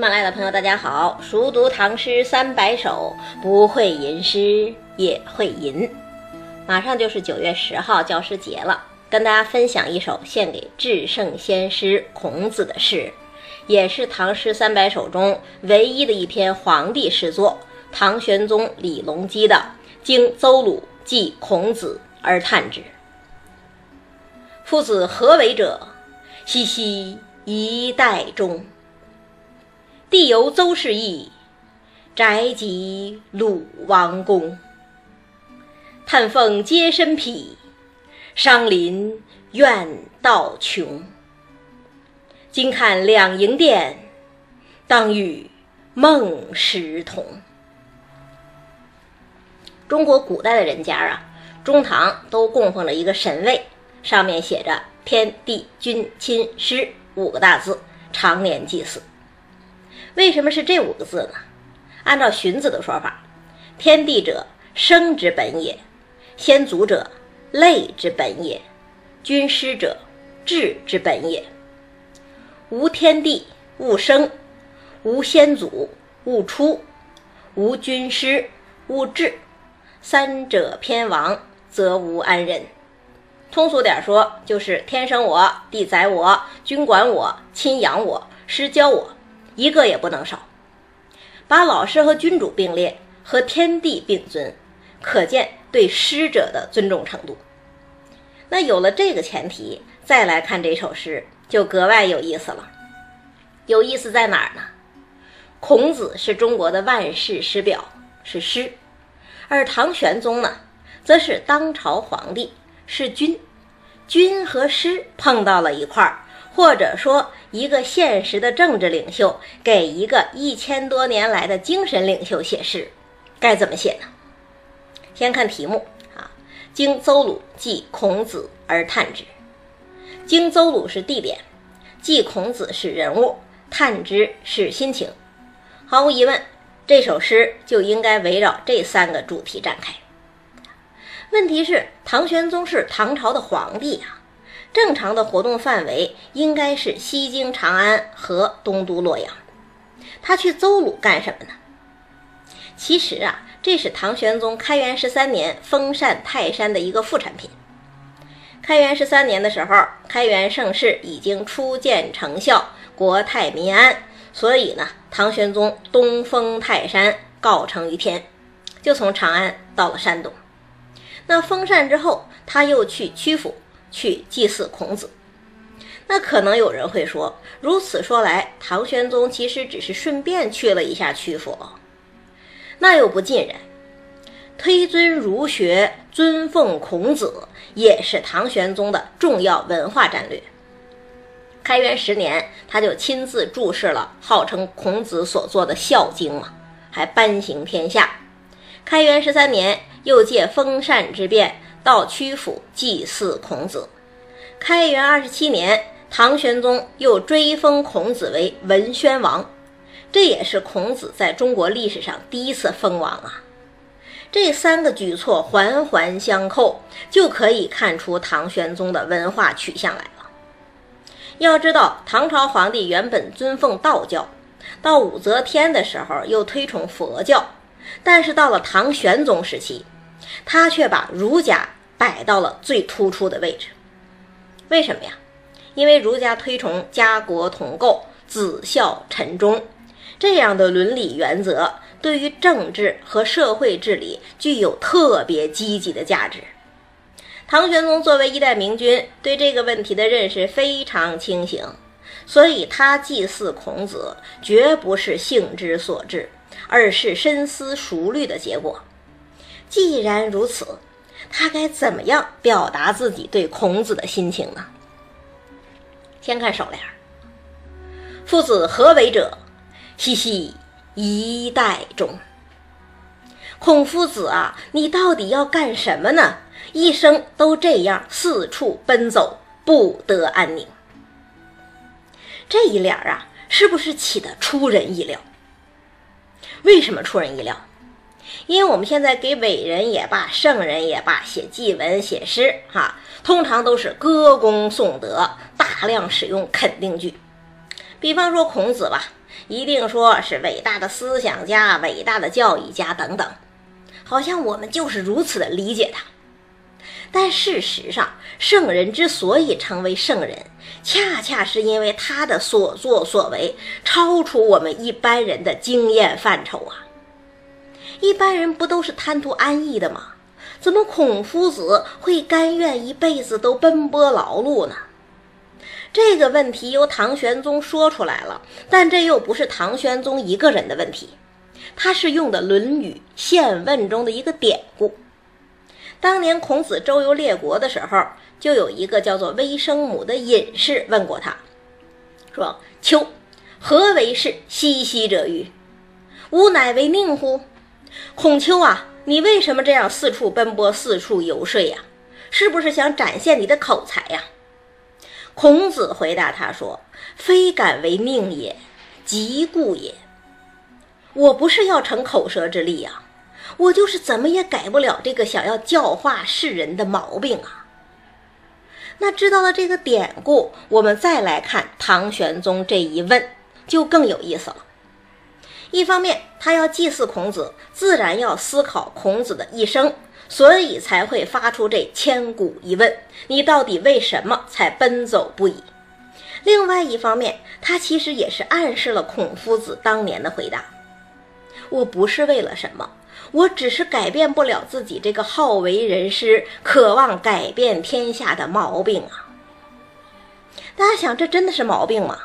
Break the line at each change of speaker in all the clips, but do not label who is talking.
喜马拉雅的朋友，大家好！熟读唐诗三百首，不会吟诗也会吟。马上就是九月十号教师节了，跟大家分享一首献给至圣先师孔子的诗，也是唐诗三百首中唯一的一篇皇帝诗作——唐玄宗李隆基的《经邹鲁记孔子而叹之》。夫子何为者？熙熙一代中。帝由邹氏邑，宅及鲁王宫。叹凤皆身匹，伤林怨道穷。今看两楹殿，当与孟石同。中国古代的人家啊，中堂都供奉了一个神位，上面写着“天地君亲师”五个大字，常年祭祀。为什么是这五个字呢？按照荀子的说法，天地者，生之本也；先祖者，类之本也；君师者，治之本也。无天地，勿生；无先祖，勿出；无君师，勿治。三者偏亡，则无安人。通俗点说，就是天生我，地载我，君管我，亲养我，师教我。一个也不能少，把老师和君主并列，和天地并尊，可见对师者的尊重程度。那有了这个前提，再来看这首诗，就格外有意思了。有意思在哪儿呢？孔子是中国的万世师表，是师；而唐玄宗呢，则是当朝皇帝，是君。君和师碰到了一块儿。或者说，一个现实的政治领袖给一个一千多年来的精神领袖写诗，该怎么写呢？先看题目啊，《经邹鲁记孔子而叹之》。经邹鲁是地点，记孔子是人物，叹之是心情。毫无疑问，这首诗就应该围绕这三个主题展开。问题是，唐玄宗是唐朝的皇帝呀。正常的活动范围应该是西京长安和东都洛阳，他去邹鲁干什么呢？其实啊，这是唐玄宗开元十三年封禅泰山的一个副产品。开元十三年的时候，开元盛世已经初见成效，国泰民安，所以呢，唐玄宗东封泰山，告成于天，就从长安到了山东。那封禅之后，他又去曲阜。去祭祀孔子，那可能有人会说，如此说来，唐玄宗其实只是顺便去了一下曲阜，那又不尽然。推尊儒学，尊奉孔子，也是唐玄宗的重要文化战略。开元十年，他就亲自注释了号称孔子所作的《孝经》嘛，还颁行天下。开元十三年，又借封禅之变。到曲阜祭祀孔子。开元二十七年，唐玄宗又追封孔子为文宣王，这也是孔子在中国历史上第一次封王啊。这三个举措环环相扣，就可以看出唐玄宗的文化取向来了。要知道，唐朝皇帝原本尊奉道教，到武则天的时候又推崇佛教，但是到了唐玄宗时期。他却把儒家摆到了最突出的位置，为什么呀？因为儒家推崇家国同构、子孝臣忠这样的伦理原则，对于政治和社会治理具有特别积极的价值。唐玄宗作为一代明君，对这个问题的认识非常清醒，所以他祭祀孔子绝不是兴之所至，而是深思熟虑的结果。既然如此，他该怎么样表达自己对孔子的心情呢？先看首联：“夫子何为者？嘻嘻，一代中。”孔夫子啊，你到底要干什么呢？一生都这样四处奔走，不得安宁。这一联啊，是不是起的出人意料？为什么出人意料？因为我们现在给伟人也罢，圣人也罢，写祭文、写诗，哈，通常都是歌功颂德，大量使用肯定句。比方说孔子吧，一定说是伟大的思想家、伟大的教育家等等，好像我们就是如此的理解他。但事实上，圣人之所以成为圣人，恰恰是因为他的所作所为超出我们一般人的经验范畴啊！一般人不都是贪图安逸的吗？怎么孔夫子会甘愿一辈子都奔波劳碌呢？这个问题由唐玄宗说出来了，但这又不是唐玄宗一个人的问题，他是用的《论语宪问》中的一个典故。当年孔子周游列国的时候，就有一个叫做微生母的隐士问过他，说：“秋，何为是兮兮者于？吾乃为宁乎？孔丘啊！”你为什么这样四处奔波、四处游说呀？是不是想展现你的口才呀？孔子回答他说：“非敢为命也，即故也。我不是要逞口舌之力呀，我就是怎么也改不了这个想要教化世人的毛病啊。”那知道了这个典故，我们再来看唐玄宗这一问，就更有意思了。一方面，他要祭祀孔子，自然要思考孔子的一生，所以才会发出这千古疑问：你到底为什么才奔走不已？另外一方面，他其实也是暗示了孔夫子当年的回答：我不是为了什么，我只是改变不了自己这个好为人师、渴望改变天下的毛病啊！大家想，这真的是毛病吗？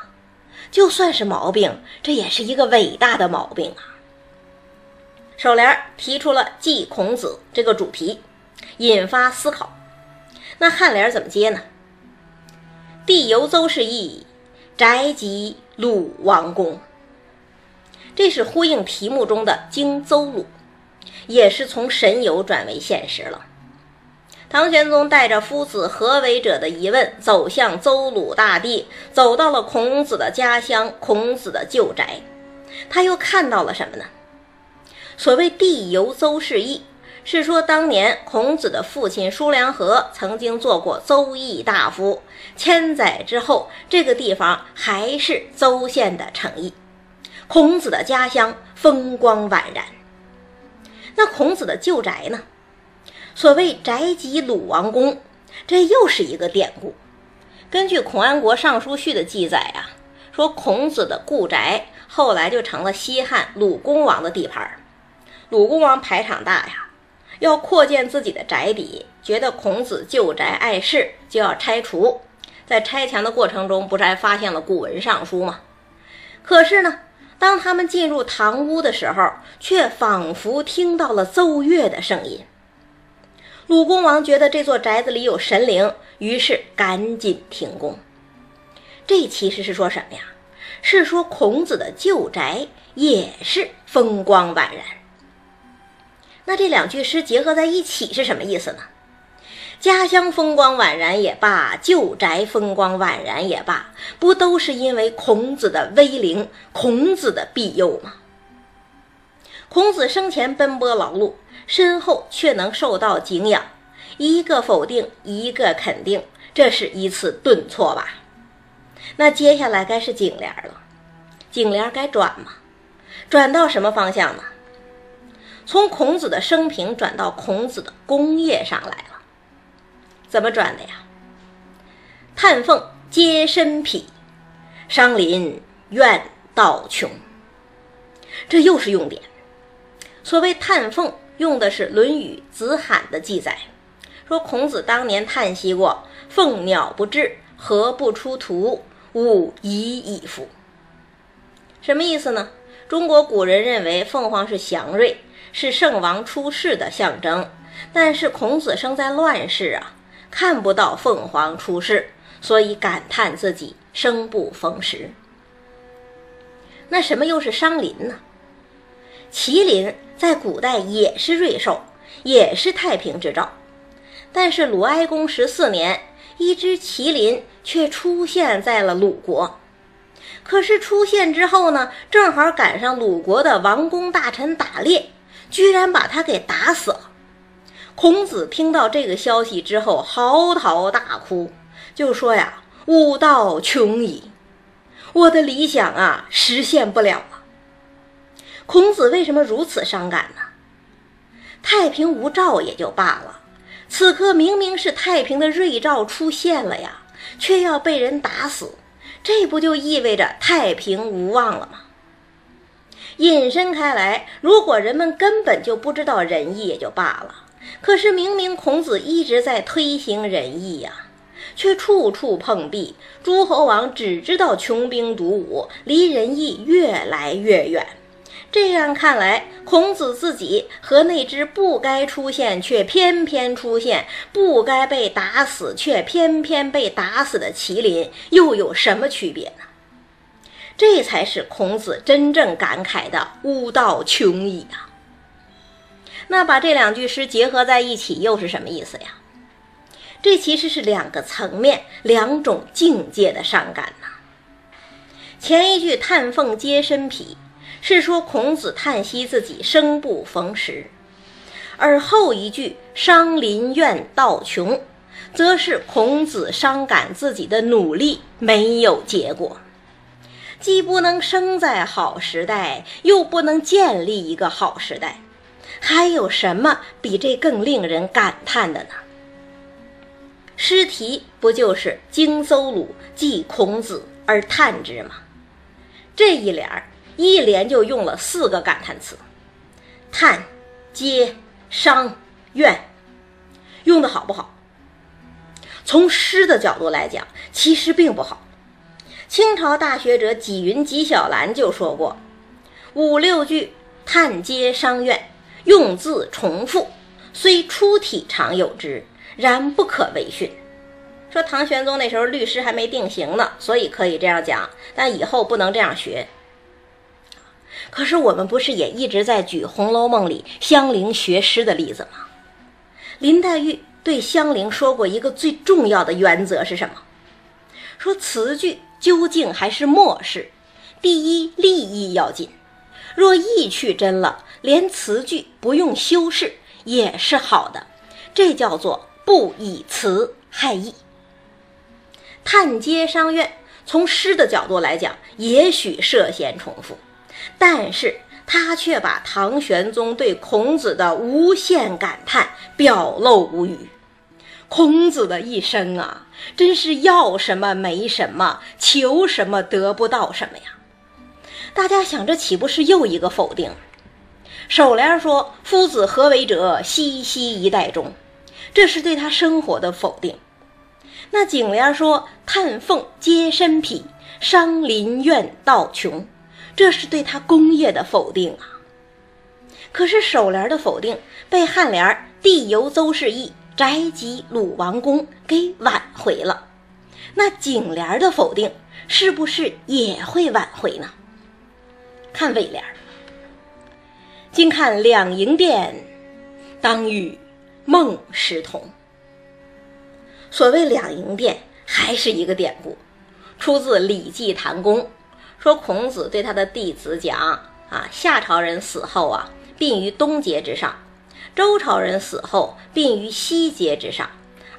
就算是毛病，这也是一个伟大的毛病啊！首联提出了祭孔子这个主题，引发思考。那颔联怎么接呢？帝游邹氏邑，宅及鲁王宫。这是呼应题目中的经邹鲁，也是从神游转为现实了。唐玄宗带着夫子何为者的疑问，走向邹鲁大地，走到了孔子的家乡，孔子的旧宅。他又看到了什么呢？所谓“地游邹氏邑”，是说当年孔子的父亲叔良和曾经做过邹邑大夫，千载之后，这个地方还是邹县的城邑，孔子的家乡风光宛然。那孔子的旧宅呢？所谓宅即鲁王宫，这又是一个典故。根据《孔安国尚书序》的记载啊，说孔子的故宅后来就成了西汉鲁公王的地盘。鲁公王排场大呀，要扩建自己的宅邸，觉得孔子旧宅碍事，就要拆除。在拆墙的过程中，不是还发现了古文尚书吗？可是呢，当他们进入堂屋的时候，却仿佛听到了奏乐的声音。鲁公王觉得这座宅子里有神灵，于是赶紧停工。这其实是说什么呀？是说孔子的旧宅也是风光宛然。那这两句诗结合在一起是什么意思呢？家乡风光宛然也罢，旧宅风光宛然也罢，不都是因为孔子的威灵、孔子的庇佑吗？孔子生前奔波劳碌。身后却能受到敬仰，一个否定，一个肯定，这是一次顿挫吧？那接下来该是颈联了，颈联该转吗？转到什么方向呢？从孔子的生平转到孔子的功业上来了，怎么转的呀？叹凤皆身匹，伤林怨道穷。这又是用典。所谓叹凤。用的是《论语·子罕》的记载，说孔子当年叹息过：“凤鸟不至，何不出图？吾已矣夫。”什么意思呢？中国古人认为凤凰是祥瑞，是圣王出世的象征，但是孔子生在乱世啊，看不到凤凰出世，所以感叹自己生不逢时。那什么又是伤林呢？麒麟在古代也是瑞兽，也是太平之兆。但是鲁哀公十四年，一只麒麟却出现在了鲁国。可是出现之后呢，正好赶上鲁国的王公大臣打猎，居然把他给打死了。孔子听到这个消息之后，嚎啕大哭，就说呀：“吾道穷矣！我的理想啊实现不了了。孔子为什么如此伤感呢？太平无兆也就罢了，此刻明明是太平的瑞兆出现了呀，却要被人打死，这不就意味着太平无望了吗？引申开来，如果人们根本就不知道仁义也就罢了，可是明明孔子一直在推行仁义呀。却处处碰壁，诸侯王只知道穷兵黩武，离仁义越来越远。这样看来，孔子自己和那只不该出现却偏偏出现、不该被打死却偏偏被打死的麒麟，又有什么区别呢？这才是孔子真正感慨的“吾道穷矣”啊！那把这两句诗结合在一起，又是什么意思呀？这其实是两个层面、两种境界的伤感呐。前一句“叹凤皆身匹”是说孔子叹息自己生不逢时，而后一句“伤林怨道穷”则是孔子伤感自己的努力没有结果，既不能生在好时代，又不能建立一个好时代，还有什么比这更令人感叹的呢？诗题不就是“荆邹鲁，祭孔子而叹之”吗？这一联儿一连就用了四个感叹词：叹、嗟、伤、怨，用的好不好？从诗的角度来讲，其实并不好。清朝大学者纪云、纪晓岚就说过：“五六句叹、嗟、伤、怨，用字重复，虽出体常有之。”然不可为训。说唐玄宗那时候律师还没定型呢，所以可以这样讲，但以后不能这样学。可是我们不是也一直在举《红楼梦》里香菱学诗的例子吗？林黛玉对香菱说过一个最重要的原则是什么？说词句究竟还是末事，第一立意要紧。若意去真了，连词句不用修饰也是好的，这叫做。不以词害意，探街伤怨，从诗的角度来讲，也许涉嫌重复，但是他却把唐玄宗对孔子的无限感叹表露无余。孔子的一生啊，真是要什么没什么，求什么得不到什么呀！大家想，这岂不是又一个否定？首联说：“夫子何为者？熙熙一代中。”这是对他生活的否定。那颈联说“叹凤皆身匹，伤林怨道穷”，这是对他功业的否定啊。可是首联的否定被颔联“地游邹氏邑，宅及鲁王宫”给挽回了。那颈联的否定是不是也会挽回呢？看尾联今看两楹殿，当与。孟师同。所谓两楹殿，还是一个典故，出自《礼记·谈公》，说孔子对他的弟子讲：啊，夏朝人死后啊，殡于东阶之上；周朝人死后，殡于西阶之上；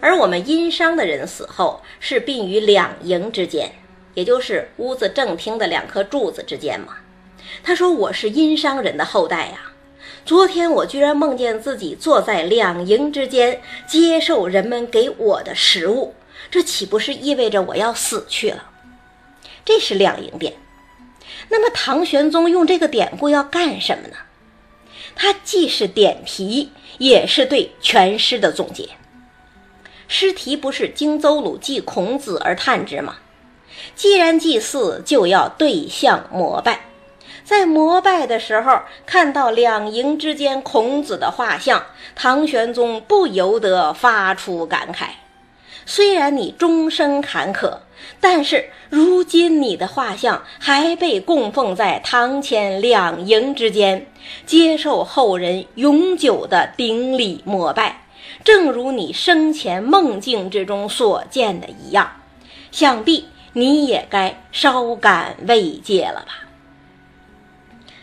而我们殷商的人死后，是殡于两楹之间，也就是屋子正厅的两颗柱子之间嘛。他说：“我是殷商人的后代呀。”昨天我居然梦见自己坐在两营之间，接受人们给我的食物，这岂不是意味着我要死去了？这是两营殿。那么唐玄宗用这个典故要干什么呢？他既是点题，也是对全诗的总结。诗题不是“荆邹鲁，祭孔子而叹之”吗？既然祭祀，就要对象膜拜。在膜拜的时候，看到两营之间孔子的画像，唐玄宗不由得发出感慨：虽然你终生坎坷，但是如今你的画像还被供奉在堂前两营之间，接受后人永久的顶礼膜拜，正如你生前梦境之中所见的一样，想必你也该稍感慰藉了吧。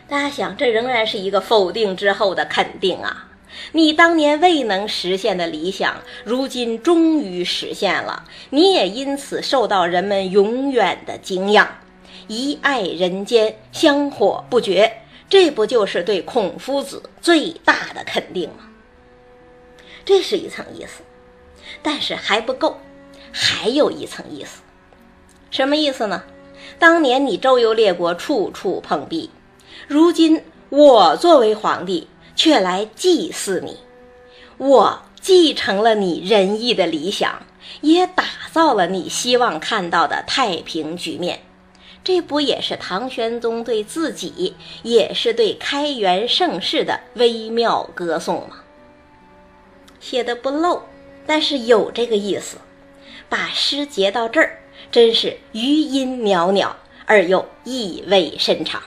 大家想，这仍然是一个否定之后的肯定啊！你当年未能实现的理想，如今终于实现了，你也因此受到人们永远的敬仰。一爱人间，香火不绝。这不就是对孔夫子最大的肯定吗？这是一层意思，但是还不够，还有一层意思。什么意思呢？当年你周游列国，处处碰壁，如今我作为皇帝，却来祭祀你，我继承了你仁义的理想，也打造了你希望看到的太平局面。这不也是唐玄宗对自己，也是对开元盛世的微妙歌颂吗？写的不漏，但是有这个意思。把诗结到这儿，真是余音袅袅而又意味深长。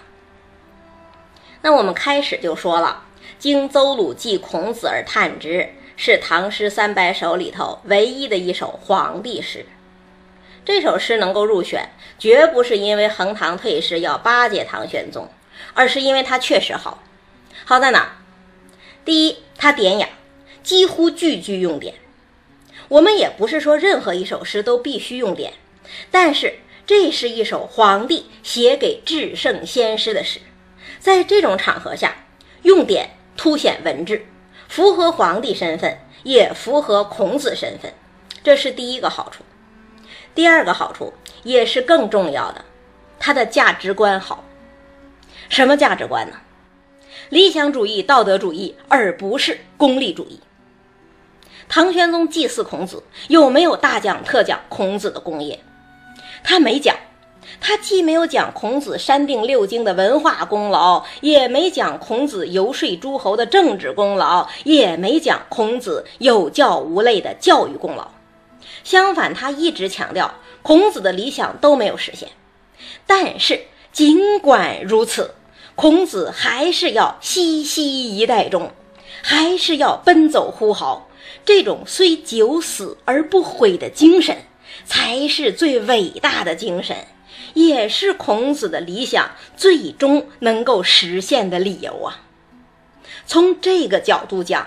那我们开始就说了，经邹鲁记孔子而叹之，是唐诗三百首里头唯一的一首皇帝诗。这首诗能够入选，绝不是因为横塘退市要巴结唐玄宗，而是因为它确实好。好在哪？第一，它典雅，几乎句句用典。我们也不是说任何一首诗都必须用典，但是这是一首皇帝写给至圣先师的诗，在这种场合下用典，凸显文治，符合皇帝身份，也符合孔子身份，这是第一个好处。第二个好处也是更重要的，他的价值观好。什么价值观呢？理想主义、道德主义，而不是功利主义。唐玄宗祭祀孔子，有没有大讲特讲孔子的功业？他没讲，他既没有讲孔子删定六经的文化功劳，也没讲孔子游说诸侯的政治功劳，也没讲孔子有教无类的教育功劳。相反，他一直强调孔子的理想都没有实现。但是，尽管如此，孔子还是要西西一代中，还是要奔走呼号。这种虽九死而不悔的精神，才是最伟大的精神，也是孔子的理想最终能够实现的理由啊！从这个角度讲，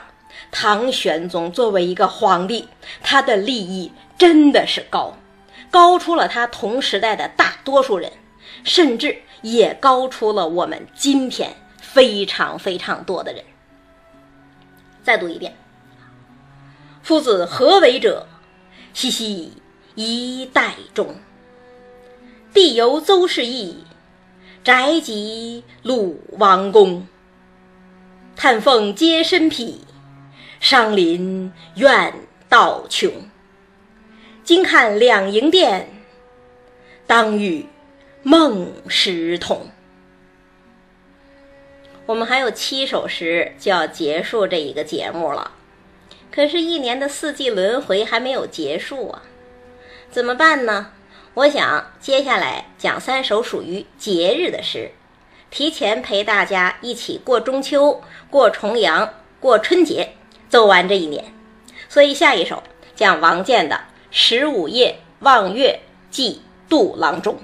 唐玄宗作为一个皇帝，他的利益。真的是高，高出了他同时代的大多数人，甚至也高出了我们今天非常非常多的人。再读一遍：“夫子何为者？西西一代中，地由邹氏邑，宅及鲁王宫。叹凤皆身披，伤林怨道穷。”今看两楹殿，当与孟石同。我们还有七首诗就要结束这一个节目了，可是，一年的四季轮回还没有结束啊，怎么办呢？我想接下来讲三首属于节日的诗提前陪大家一起过中秋过重阳过春节走完这一年。所以下一首讲王建的十五夜望月寄杜郎中。